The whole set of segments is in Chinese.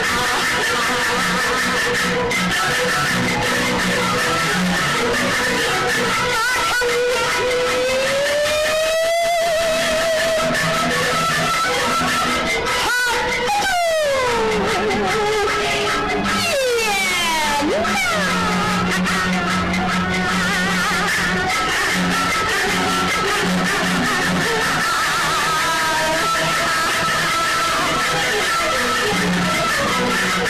Oh,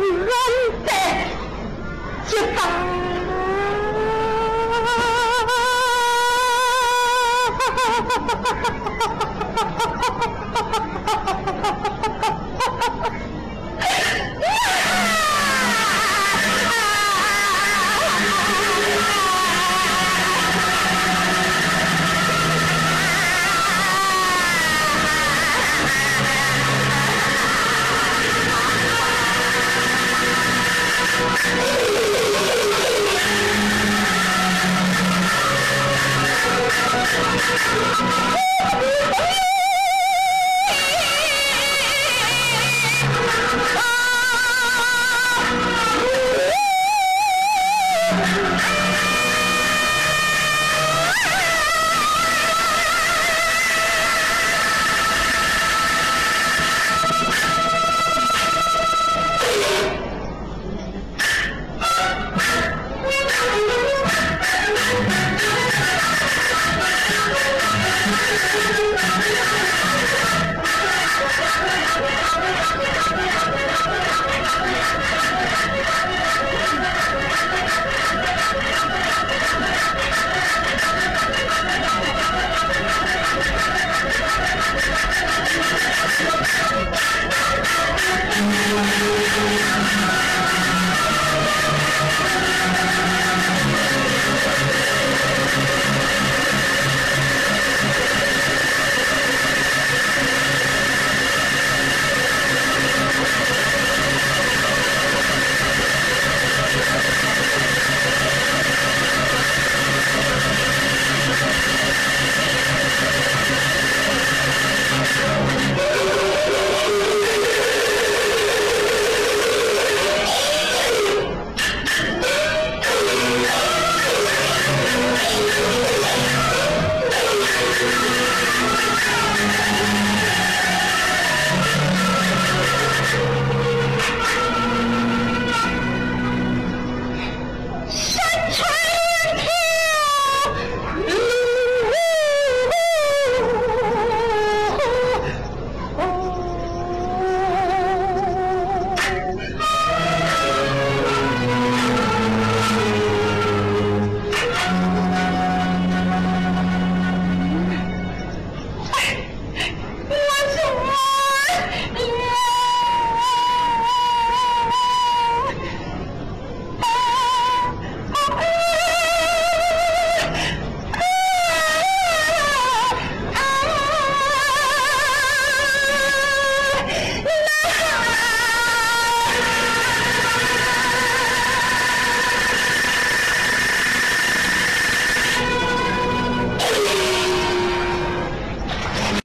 啊！